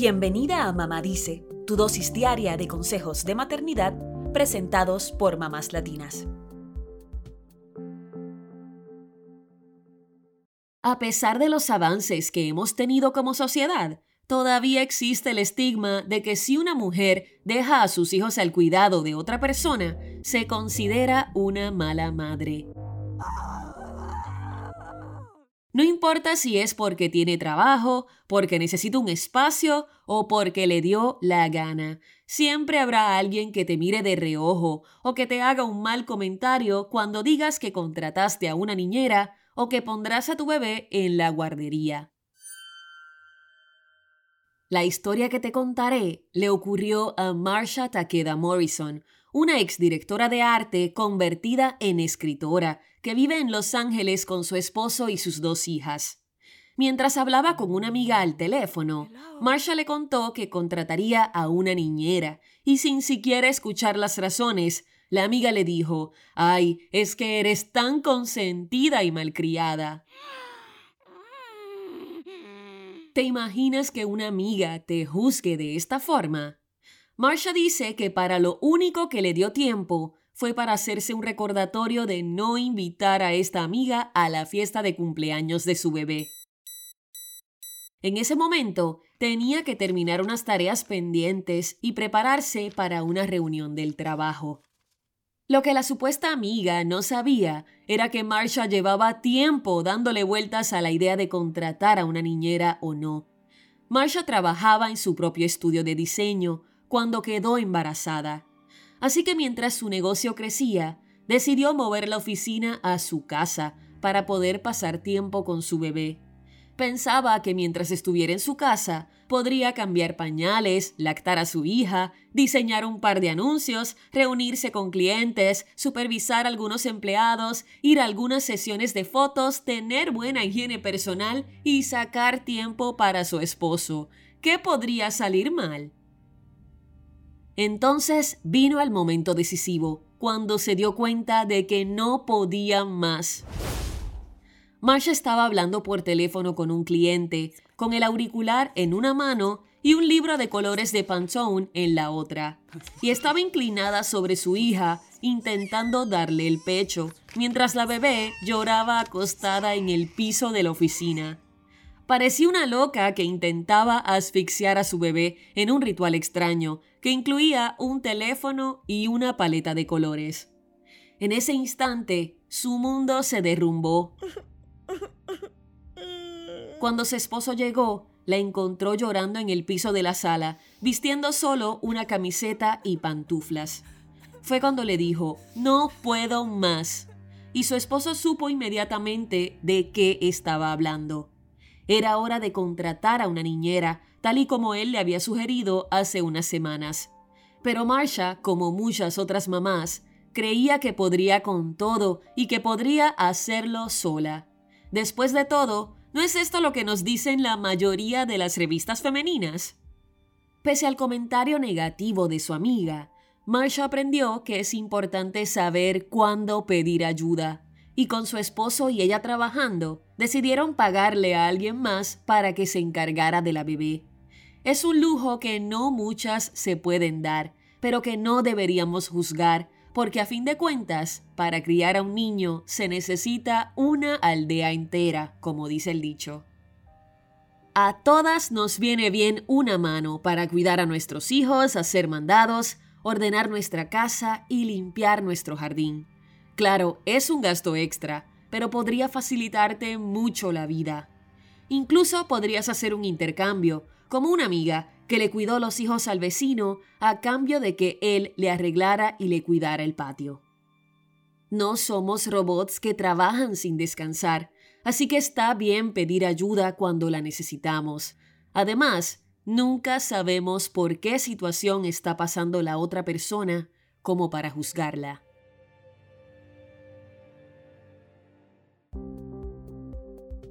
Bienvenida a Mamá Dice, tu dosis diaria de consejos de maternidad presentados por mamás latinas. A pesar de los avances que hemos tenido como sociedad, todavía existe el estigma de que si una mujer deja a sus hijos al cuidado de otra persona, se considera una mala madre. No importa si es porque tiene trabajo, porque necesita un espacio o porque le dio la gana. Siempre habrá alguien que te mire de reojo o que te haga un mal comentario cuando digas que contrataste a una niñera o que pondrás a tu bebé en la guardería. La historia que te contaré le ocurrió a Marsha Takeda Morrison, una exdirectora de arte convertida en escritora que vive en Los Ángeles con su esposo y sus dos hijas. Mientras hablaba con una amiga al teléfono, Marsha le contó que contrataría a una niñera y sin siquiera escuchar las razones, la amiga le dijo, ay, es que eres tan consentida y malcriada. ¿Te imaginas que una amiga te juzgue de esta forma? Marsha dice que para lo único que le dio tiempo fue para hacerse un recordatorio de no invitar a esta amiga a la fiesta de cumpleaños de su bebé. En ese momento tenía que terminar unas tareas pendientes y prepararse para una reunión del trabajo. Lo que la supuesta amiga no sabía era que Marsha llevaba tiempo dándole vueltas a la idea de contratar a una niñera o no. Marsha trabajaba en su propio estudio de diseño cuando quedó embarazada Así que mientras su negocio crecía, decidió mover la oficina a su casa para poder pasar tiempo con su bebé. Pensaba que mientras estuviera en su casa, podría cambiar pañales, lactar a su hija, diseñar un par de anuncios, reunirse con clientes, supervisar a algunos empleados, ir a algunas sesiones de fotos, tener buena higiene personal y sacar tiempo para su esposo. ¿Qué podría salir mal? Entonces vino el momento decisivo, cuando se dio cuenta de que no podía más. Marsha estaba hablando por teléfono con un cliente, con el auricular en una mano y un libro de colores de Pantone en la otra, y estaba inclinada sobre su hija, intentando darle el pecho, mientras la bebé lloraba acostada en el piso de la oficina. Parecía una loca que intentaba asfixiar a su bebé en un ritual extraño que incluía un teléfono y una paleta de colores. En ese instante, su mundo se derrumbó. Cuando su esposo llegó, la encontró llorando en el piso de la sala, vistiendo solo una camiseta y pantuflas. Fue cuando le dijo, no puedo más. Y su esposo supo inmediatamente de qué estaba hablando. Era hora de contratar a una niñera, tal y como él le había sugerido hace unas semanas. Pero Marsha, como muchas otras mamás, creía que podría con todo y que podría hacerlo sola. Después de todo, ¿no es esto lo que nos dicen la mayoría de las revistas femeninas? Pese al comentario negativo de su amiga, Marsha aprendió que es importante saber cuándo pedir ayuda y con su esposo y ella trabajando, decidieron pagarle a alguien más para que se encargara de la bebé. Es un lujo que no muchas se pueden dar, pero que no deberíamos juzgar, porque a fin de cuentas, para criar a un niño se necesita una aldea entera, como dice el dicho. A todas nos viene bien una mano para cuidar a nuestros hijos, hacer mandados, ordenar nuestra casa y limpiar nuestro jardín. Claro, es un gasto extra, pero podría facilitarte mucho la vida. Incluso podrías hacer un intercambio, como una amiga que le cuidó los hijos al vecino a cambio de que él le arreglara y le cuidara el patio. No somos robots que trabajan sin descansar, así que está bien pedir ayuda cuando la necesitamos. Además, nunca sabemos por qué situación está pasando la otra persona como para juzgarla.